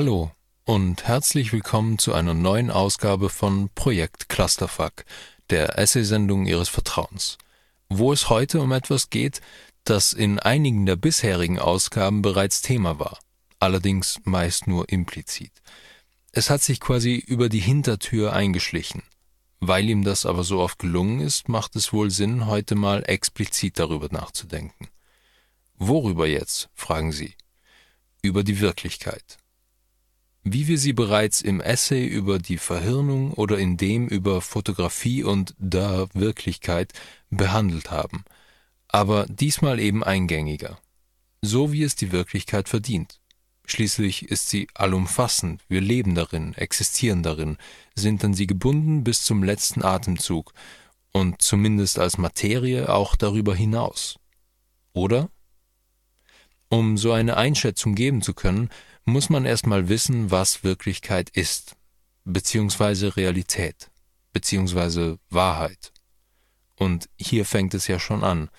Hallo und herzlich willkommen zu einer neuen Ausgabe von Projekt Clusterfuck, der Essay-Sendung Ihres Vertrauens, wo es heute um etwas geht, das in einigen der bisherigen Ausgaben bereits Thema war, allerdings meist nur implizit. Es hat sich quasi über die Hintertür eingeschlichen. Weil ihm das aber so oft gelungen ist, macht es wohl Sinn, heute mal explizit darüber nachzudenken. Worüber jetzt? fragen Sie. Über die Wirklichkeit. Wie wir sie bereits im Essay über die Verhirnung oder in dem über Fotografie und der Wirklichkeit behandelt haben, aber diesmal eben eingängiger, so wie es die Wirklichkeit verdient. Schließlich ist sie allumfassend, wir leben darin, existieren darin, sind an sie gebunden bis zum letzten Atemzug und zumindest als Materie auch darüber hinaus. Oder? Um so eine Einschätzung geben zu können, muss man erstmal wissen, was Wirklichkeit ist, beziehungsweise Realität, beziehungsweise Wahrheit. Und hier fängt es ja schon an.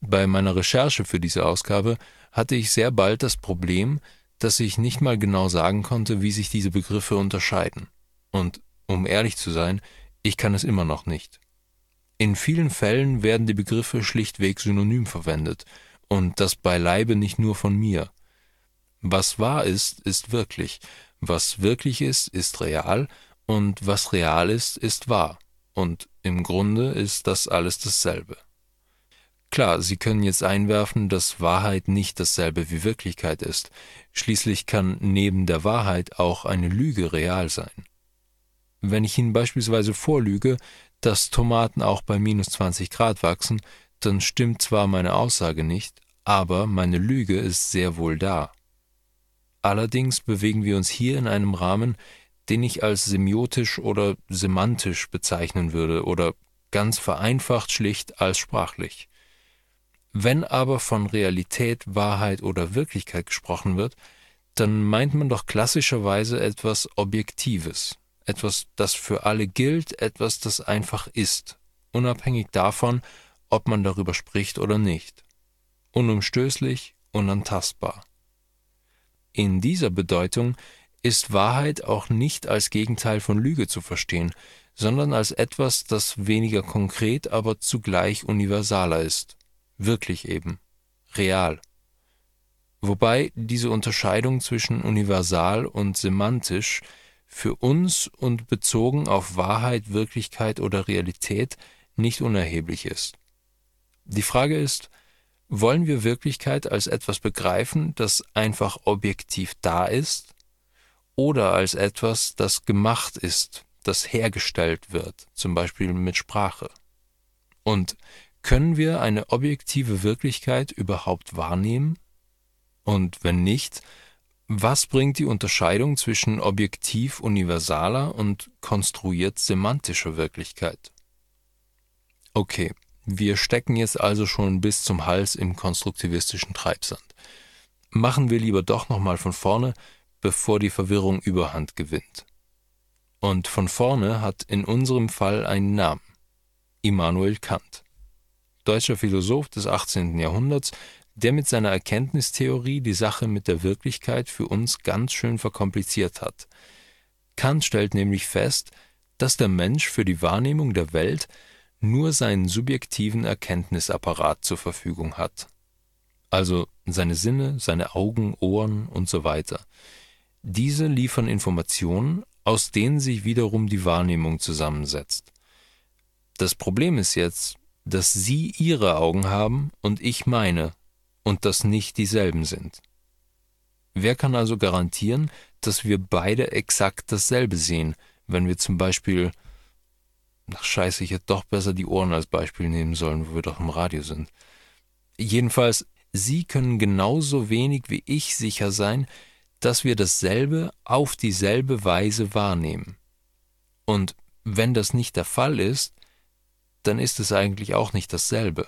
Bei meiner Recherche für diese Ausgabe hatte ich sehr bald das Problem, dass ich nicht mal genau sagen konnte, wie sich diese Begriffe unterscheiden. Und um ehrlich zu sein, ich kann es immer noch nicht. In vielen Fällen werden die Begriffe schlichtweg synonym verwendet, und das beileibe nicht nur von mir. Was wahr ist, ist wirklich, was wirklich ist, ist real, und was real ist, ist wahr, und im Grunde ist das alles dasselbe. Klar, Sie können jetzt einwerfen, dass Wahrheit nicht dasselbe wie Wirklichkeit ist, schließlich kann neben der Wahrheit auch eine Lüge real sein. Wenn ich Ihnen beispielsweise vorlüge, dass Tomaten auch bei minus 20 Grad wachsen, dann stimmt zwar meine Aussage nicht, aber meine Lüge ist sehr wohl da. Allerdings bewegen wir uns hier in einem Rahmen, den ich als semiotisch oder semantisch bezeichnen würde oder ganz vereinfacht schlicht als sprachlich. Wenn aber von Realität, Wahrheit oder Wirklichkeit gesprochen wird, dann meint man doch klassischerweise etwas Objektives, etwas, das für alle gilt, etwas, das einfach ist, unabhängig davon, ob man darüber spricht oder nicht unumstößlich, unantastbar. In dieser Bedeutung ist Wahrheit auch nicht als Gegenteil von Lüge zu verstehen, sondern als etwas, das weniger konkret, aber zugleich universaler ist, wirklich eben, real. Wobei diese Unterscheidung zwischen universal und semantisch für uns und bezogen auf Wahrheit, Wirklichkeit oder Realität nicht unerheblich ist. Die Frage ist, wollen wir Wirklichkeit als etwas begreifen, das einfach objektiv da ist, oder als etwas, das gemacht ist, das hergestellt wird, zum Beispiel mit Sprache? Und können wir eine objektive Wirklichkeit überhaupt wahrnehmen? Und wenn nicht, was bringt die Unterscheidung zwischen objektiv universaler und konstruiert semantischer Wirklichkeit? Okay, wir stecken jetzt also schon bis zum Hals im konstruktivistischen Treibsand. Machen wir lieber doch nochmal von vorne, bevor die Verwirrung überhand gewinnt. Und von vorne hat in unserem Fall einen Namen. Immanuel Kant. Deutscher Philosoph des 18. Jahrhunderts, der mit seiner Erkenntnistheorie die Sache mit der Wirklichkeit für uns ganz schön verkompliziert hat. Kant stellt nämlich fest, dass der Mensch für die Wahrnehmung der Welt nur seinen subjektiven Erkenntnisapparat zur Verfügung hat. Also seine Sinne, seine Augen, Ohren und so weiter. Diese liefern Informationen, aus denen sich wiederum die Wahrnehmung zusammensetzt. Das Problem ist jetzt, dass Sie Ihre Augen haben und ich meine und das nicht dieselben sind. Wer kann also garantieren, dass wir beide exakt dasselbe sehen, wenn wir zum Beispiel Ach scheiße, ich hätte doch besser die Ohren als Beispiel nehmen sollen, wo wir doch im Radio sind. Jedenfalls, Sie können genauso wenig wie ich sicher sein, dass wir dasselbe auf dieselbe Weise wahrnehmen. Und wenn das nicht der Fall ist, dann ist es eigentlich auch nicht dasselbe.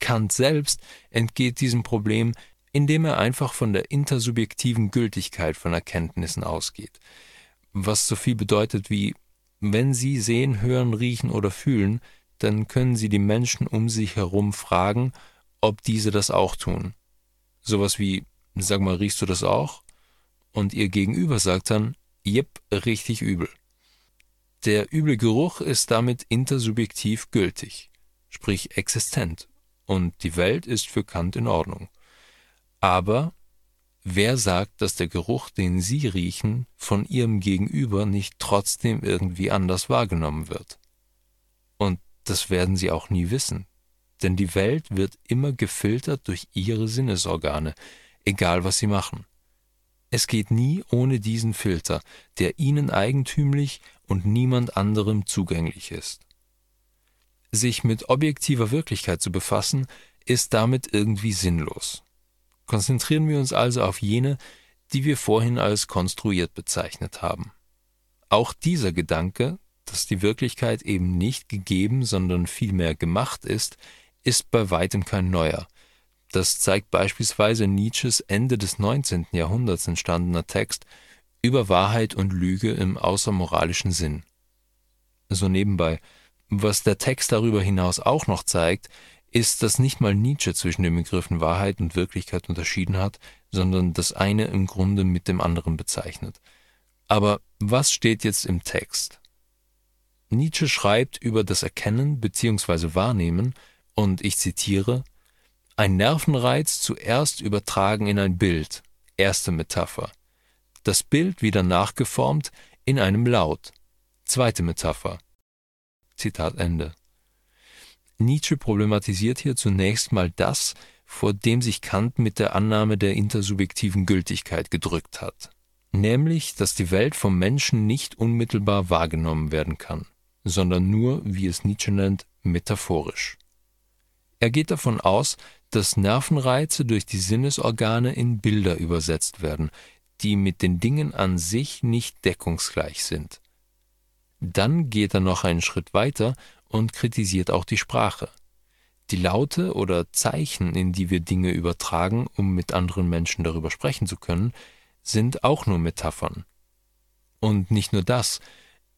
Kant selbst entgeht diesem Problem, indem er einfach von der intersubjektiven Gültigkeit von Erkenntnissen ausgeht, was so viel bedeutet wie wenn Sie sehen, hören, riechen oder fühlen, dann können Sie die Menschen um sich herum fragen, ob diese das auch tun. Sowas wie, sag mal, riechst du das auch? und ihr Gegenüber sagt dann, jep, richtig übel. Der üble Geruch ist damit intersubjektiv gültig, sprich existent, und die Welt ist für Kant in Ordnung. Aber wer sagt, dass der Geruch, den Sie riechen, von Ihrem Gegenüber nicht trotzdem irgendwie anders wahrgenommen wird? Und das werden Sie auch nie wissen, denn die Welt wird immer gefiltert durch Ihre Sinnesorgane, egal was Sie machen. Es geht nie ohne diesen Filter, der Ihnen eigentümlich und niemand anderem zugänglich ist. Sich mit objektiver Wirklichkeit zu befassen, ist damit irgendwie sinnlos. Konzentrieren wir uns also auf jene, die wir vorhin als konstruiert bezeichnet haben. Auch dieser Gedanke, dass die Wirklichkeit eben nicht gegeben, sondern vielmehr gemacht ist, ist bei weitem kein neuer. Das zeigt beispielsweise Nietzsches Ende des 19. Jahrhunderts entstandener Text über Wahrheit und Lüge im außermoralischen Sinn. So nebenbei, was der Text darüber hinaus auch noch zeigt, ist, dass nicht mal Nietzsche zwischen den Begriffen Wahrheit und Wirklichkeit unterschieden hat, sondern das eine im Grunde mit dem anderen bezeichnet. Aber was steht jetzt im Text? Nietzsche schreibt über das Erkennen bzw. Wahrnehmen, und ich zitiere, ein Nervenreiz zuerst übertragen in ein Bild, erste Metapher. Das Bild wieder nachgeformt in einem Laut, zweite Metapher. Zitat Ende. Nietzsche problematisiert hier zunächst mal das, vor dem sich Kant mit der Annahme der intersubjektiven Gültigkeit gedrückt hat, nämlich, dass die Welt vom Menschen nicht unmittelbar wahrgenommen werden kann, sondern nur, wie es Nietzsche nennt, metaphorisch. Er geht davon aus, dass Nervenreize durch die Sinnesorgane in Bilder übersetzt werden, die mit den Dingen an sich nicht deckungsgleich sind. Dann geht er noch einen Schritt weiter und kritisiert auch die Sprache. Die Laute oder Zeichen, in die wir Dinge übertragen, um mit anderen Menschen darüber sprechen zu können, sind auch nur Metaphern. Und nicht nur das,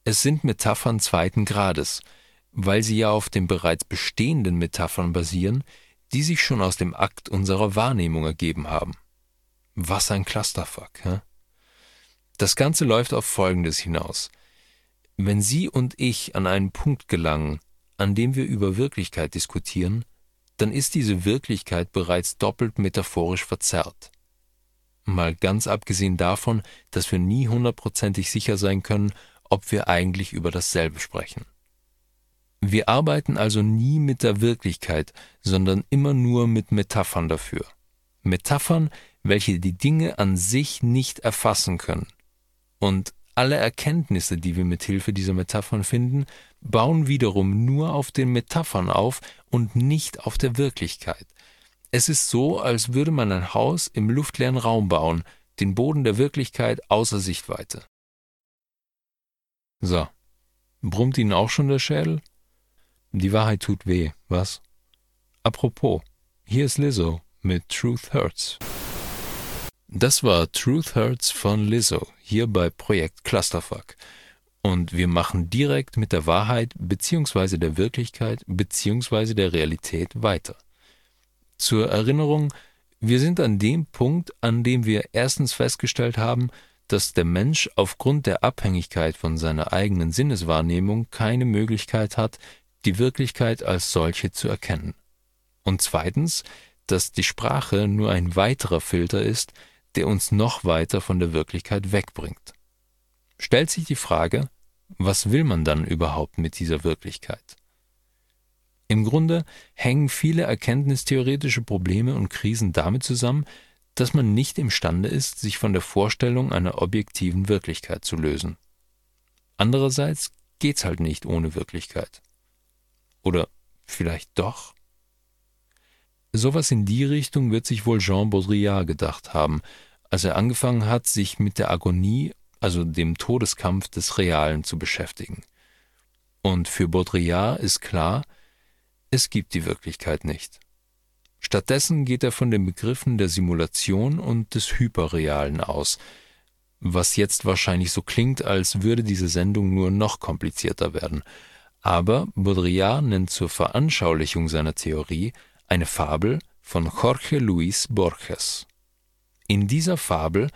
es sind Metaphern zweiten Grades, weil sie ja auf den bereits bestehenden Metaphern basieren, die sich schon aus dem Akt unserer Wahrnehmung ergeben haben. Was ein Clusterfuck, hä? Das Ganze läuft auf Folgendes hinaus. Wenn Sie und ich an einen Punkt gelangen, an dem wir über Wirklichkeit diskutieren, dann ist diese Wirklichkeit bereits doppelt metaphorisch verzerrt. Mal ganz abgesehen davon, dass wir nie hundertprozentig sicher sein können, ob wir eigentlich über dasselbe sprechen. Wir arbeiten also nie mit der Wirklichkeit, sondern immer nur mit Metaphern dafür. Metaphern, welche die Dinge an sich nicht erfassen können. Und alle Erkenntnisse, die wir mit Hilfe dieser Metaphern finden, bauen wiederum nur auf den Metaphern auf und nicht auf der Wirklichkeit. Es ist so, als würde man ein Haus im luftleeren Raum bauen, den Boden der Wirklichkeit außer Sichtweite. So, brummt Ihnen auch schon der Schädel? Die Wahrheit tut weh, was? Apropos, hier ist Lizzo mit Truth Hurts. Das war Truth Hurts von Lizzo hier bei Projekt Clusterfuck. Und wir machen direkt mit der Wahrheit bzw. der Wirklichkeit bzw. der Realität weiter. Zur Erinnerung, wir sind an dem Punkt, an dem wir erstens festgestellt haben, dass der Mensch aufgrund der Abhängigkeit von seiner eigenen Sinneswahrnehmung keine Möglichkeit hat, die Wirklichkeit als solche zu erkennen. Und zweitens, dass die Sprache nur ein weiterer Filter ist, der uns noch weiter von der Wirklichkeit wegbringt. Stellt sich die Frage, was will man dann überhaupt mit dieser Wirklichkeit? Im Grunde hängen viele erkenntnistheoretische Probleme und Krisen damit zusammen, dass man nicht imstande ist, sich von der Vorstellung einer objektiven Wirklichkeit zu lösen. Andererseits geht's halt nicht ohne Wirklichkeit. Oder vielleicht doch? Sowas in die Richtung wird sich wohl Jean Baudrillard gedacht haben, als er angefangen hat, sich mit der Agonie, also dem Todeskampf des Realen zu beschäftigen. Und für Baudrillard ist klar, es gibt die Wirklichkeit nicht. Stattdessen geht er von den Begriffen der Simulation und des Hyperrealen aus, was jetzt wahrscheinlich so klingt, als würde diese Sendung nur noch komplizierter werden. Aber Baudrillard nennt zur Veranschaulichung seiner Theorie eine Fabel von Jorge Luis Borges. In dieser Fabel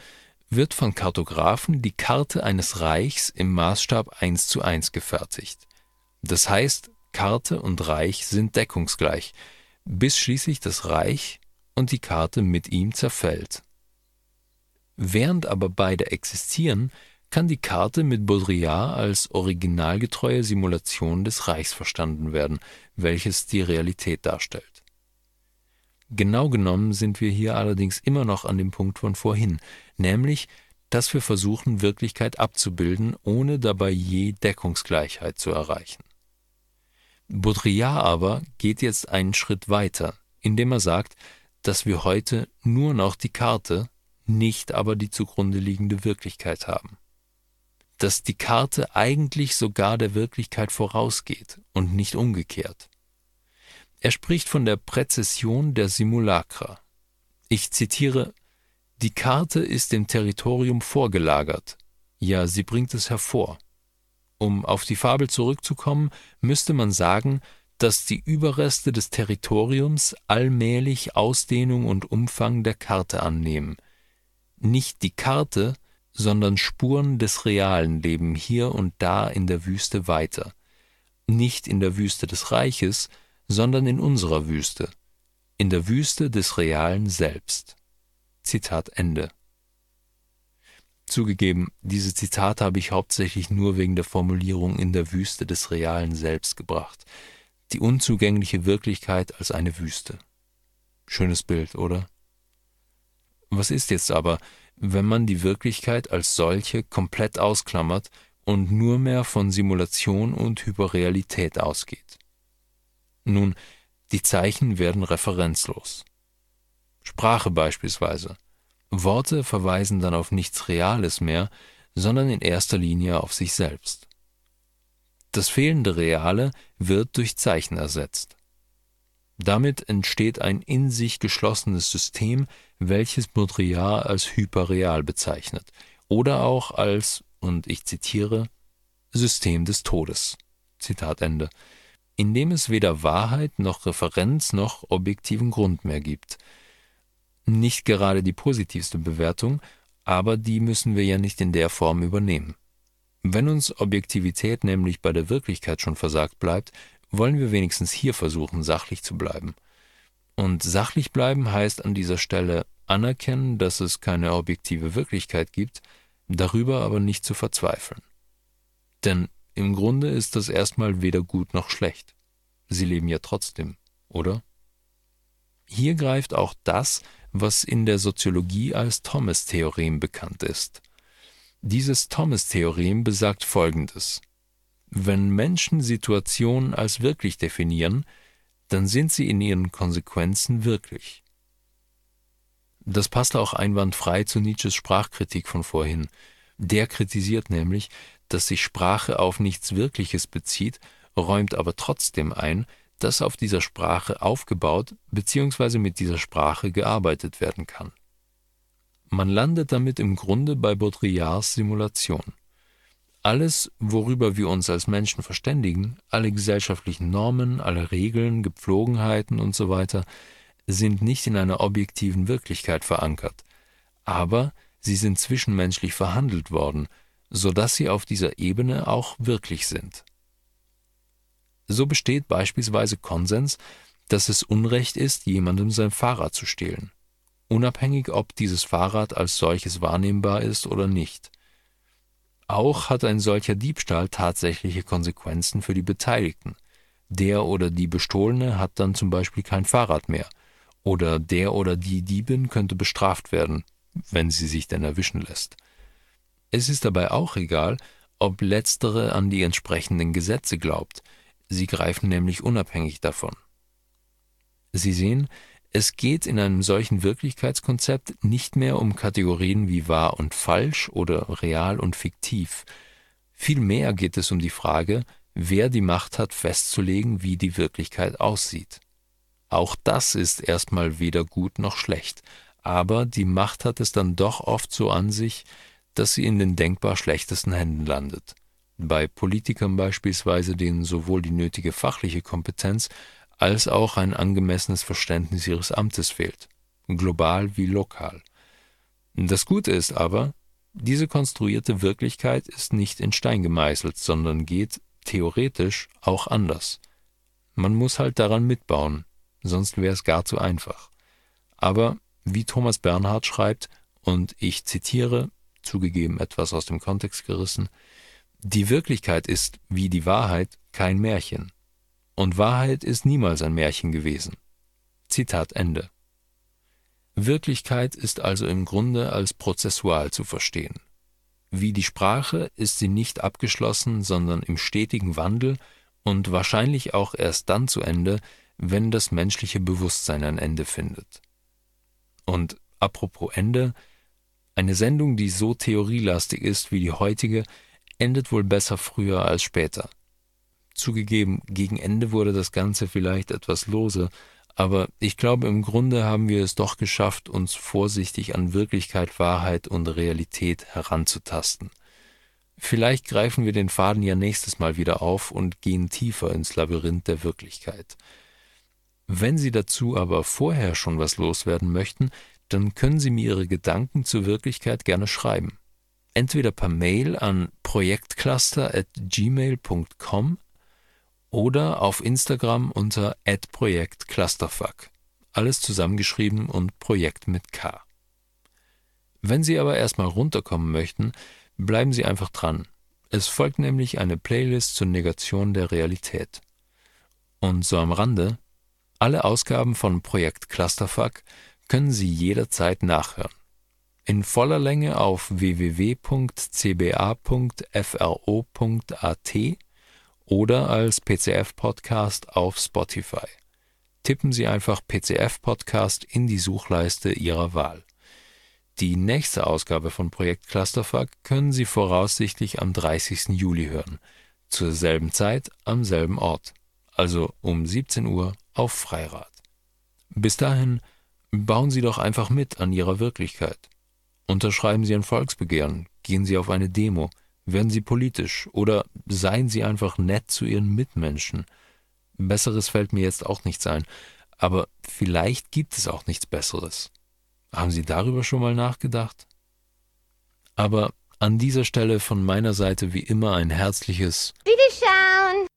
wird von Kartografen die Karte eines Reichs im Maßstab 1 zu 1 gefertigt. Das heißt, Karte und Reich sind deckungsgleich, bis schließlich das Reich und die Karte mit ihm zerfällt. Während aber beide existieren, kann die Karte mit Baudrillard als originalgetreue Simulation des Reichs verstanden werden, welches die Realität darstellt. Genau genommen sind wir hier allerdings immer noch an dem Punkt von vorhin, nämlich, dass wir versuchen, Wirklichkeit abzubilden, ohne dabei je Deckungsgleichheit zu erreichen. Baudrillard aber geht jetzt einen Schritt weiter, indem er sagt, dass wir heute nur noch die Karte, nicht aber die zugrunde liegende Wirklichkeit haben. Dass die Karte eigentlich sogar der Wirklichkeit vorausgeht und nicht umgekehrt. Er spricht von der Präzession der Simulacra. Ich zitiere Die Karte ist dem Territorium vorgelagert, ja, sie bringt es hervor. Um auf die Fabel zurückzukommen, müsste man sagen, dass die Überreste des Territoriums allmählich Ausdehnung und Umfang der Karte annehmen. Nicht die Karte, sondern Spuren des Realen leben hier und da in der Wüste weiter. Nicht in der Wüste des Reiches, sondern in unserer Wüste, in der Wüste des Realen selbst. Zitat Ende. Zugegeben, diese Zitate habe ich hauptsächlich nur wegen der Formulierung in der Wüste des Realen selbst gebracht. Die unzugängliche Wirklichkeit als eine Wüste. Schönes Bild, oder? Was ist jetzt aber, wenn man die Wirklichkeit als solche komplett ausklammert und nur mehr von Simulation und Hyperrealität ausgeht? Nun, die Zeichen werden referenzlos. Sprache beispielsweise. Worte verweisen dann auf nichts Reales mehr, sondern in erster Linie auf sich selbst. Das fehlende Reale wird durch Zeichen ersetzt. Damit entsteht ein in sich geschlossenes System, welches Baudrillard als hyperreal bezeichnet oder auch als, und ich zitiere, System des Todes. Zitat Ende. In dem es weder Wahrheit noch Referenz noch objektiven Grund mehr gibt. Nicht gerade die positivste Bewertung, aber die müssen wir ja nicht in der Form übernehmen. Wenn uns Objektivität nämlich bei der Wirklichkeit schon versagt bleibt, wollen wir wenigstens hier versuchen, sachlich zu bleiben. Und sachlich bleiben heißt an dieser Stelle anerkennen, dass es keine objektive Wirklichkeit gibt, darüber aber nicht zu verzweifeln. Denn im Grunde ist das erstmal weder gut noch schlecht. Sie leben ja trotzdem, oder? Hier greift auch das, was in der Soziologie als Thomas-Theorem bekannt ist. Dieses Thomas-Theorem besagt Folgendes. Wenn Menschen Situationen als wirklich definieren, dann sind sie in ihren Konsequenzen wirklich. Das passt auch einwandfrei zu Nietzsches Sprachkritik von vorhin. Der kritisiert nämlich, dass sich Sprache auf nichts Wirkliches bezieht, räumt aber trotzdem ein, dass auf dieser Sprache aufgebaut bzw. mit dieser Sprache gearbeitet werden kann. Man landet damit im Grunde bei Baudrillards Simulation. Alles, worüber wir uns als Menschen verständigen, alle gesellschaftlichen Normen, alle Regeln, Gepflogenheiten usw., so sind nicht in einer objektiven Wirklichkeit verankert, aber sie sind zwischenmenschlich verhandelt worden, so dass sie auf dieser Ebene auch wirklich sind. So besteht beispielsweise Konsens, dass es Unrecht ist, jemandem sein Fahrrad zu stehlen, unabhängig ob dieses Fahrrad als solches wahrnehmbar ist oder nicht. Auch hat ein solcher Diebstahl tatsächliche Konsequenzen für die Beteiligten. Der oder die Bestohlene hat dann zum Beispiel kein Fahrrad mehr, oder der oder die Diebin könnte bestraft werden, wenn sie sich denn erwischen lässt. Es ist dabei auch egal, ob letztere an die entsprechenden Gesetze glaubt, sie greifen nämlich unabhängig davon. Sie sehen, es geht in einem solchen Wirklichkeitskonzept nicht mehr um Kategorien wie wahr und falsch oder real und fiktiv. Vielmehr geht es um die Frage, wer die Macht hat, festzulegen, wie die Wirklichkeit aussieht. Auch das ist erstmal weder gut noch schlecht, aber die Macht hat es dann doch oft so an sich, dass sie in den denkbar schlechtesten Händen landet. Bei Politikern beispielsweise, denen sowohl die nötige fachliche Kompetenz als auch ein angemessenes Verständnis ihres Amtes fehlt, global wie lokal. Das Gute ist aber, Diese konstruierte Wirklichkeit ist nicht in Stein gemeißelt, sondern geht theoretisch auch anders. Man muss halt daran mitbauen, sonst wäre es gar zu einfach. Aber wie Thomas Bernhard schreibt, und ich zitiere, zugegeben etwas aus dem Kontext gerissen, die Wirklichkeit ist, wie die Wahrheit, kein Märchen. Und Wahrheit ist niemals ein Märchen gewesen. Zitat Ende. Wirklichkeit ist also im Grunde als prozessual zu verstehen. Wie die Sprache ist sie nicht abgeschlossen, sondern im stetigen Wandel und wahrscheinlich auch erst dann zu Ende, wenn das menschliche Bewusstsein ein Ende findet. Und apropos Ende, eine Sendung, die so theorielastig ist wie die heutige, endet wohl besser früher als später. Zugegeben, gegen Ende wurde das Ganze vielleicht etwas lose, aber ich glaube, im Grunde haben wir es doch geschafft, uns vorsichtig an Wirklichkeit, Wahrheit und Realität heranzutasten. Vielleicht greifen wir den Faden ja nächstes Mal wieder auf und gehen tiefer ins Labyrinth der Wirklichkeit. Wenn Sie dazu aber vorher schon was loswerden möchten, dann können Sie mir Ihre Gedanken zur Wirklichkeit gerne schreiben. Entweder per Mail an projektcluster@gmail.com oder auf Instagram unter @projektclusterfuck. Alles zusammengeschrieben und Projekt mit K. Wenn Sie aber erstmal runterkommen möchten, bleiben Sie einfach dran. Es folgt nämlich eine Playlist zur Negation der Realität. Und so am Rande, alle Ausgaben von Projekt Clusterfuck können Sie jederzeit nachhören. In voller Länge auf www.cba.fro.at oder als PCF-Podcast auf Spotify. Tippen Sie einfach PCF-Podcast in die Suchleiste Ihrer Wahl. Die nächste Ausgabe von Projekt Clusterfuck können Sie voraussichtlich am 30. Juli hören, zur selben Zeit am selben Ort, also um 17 Uhr auf Freirad. Bis dahin bauen Sie doch einfach mit an Ihrer Wirklichkeit. Unterschreiben Sie ein Volksbegehren, gehen Sie auf eine Demo, werden Sie politisch oder seien Sie einfach nett zu Ihren Mitmenschen. Besseres fällt mir jetzt auch nichts ein, aber vielleicht gibt es auch nichts Besseres. Haben Sie darüber schon mal nachgedacht? Aber an dieser Stelle von meiner Seite wie immer ein herzliches Wiederschauen!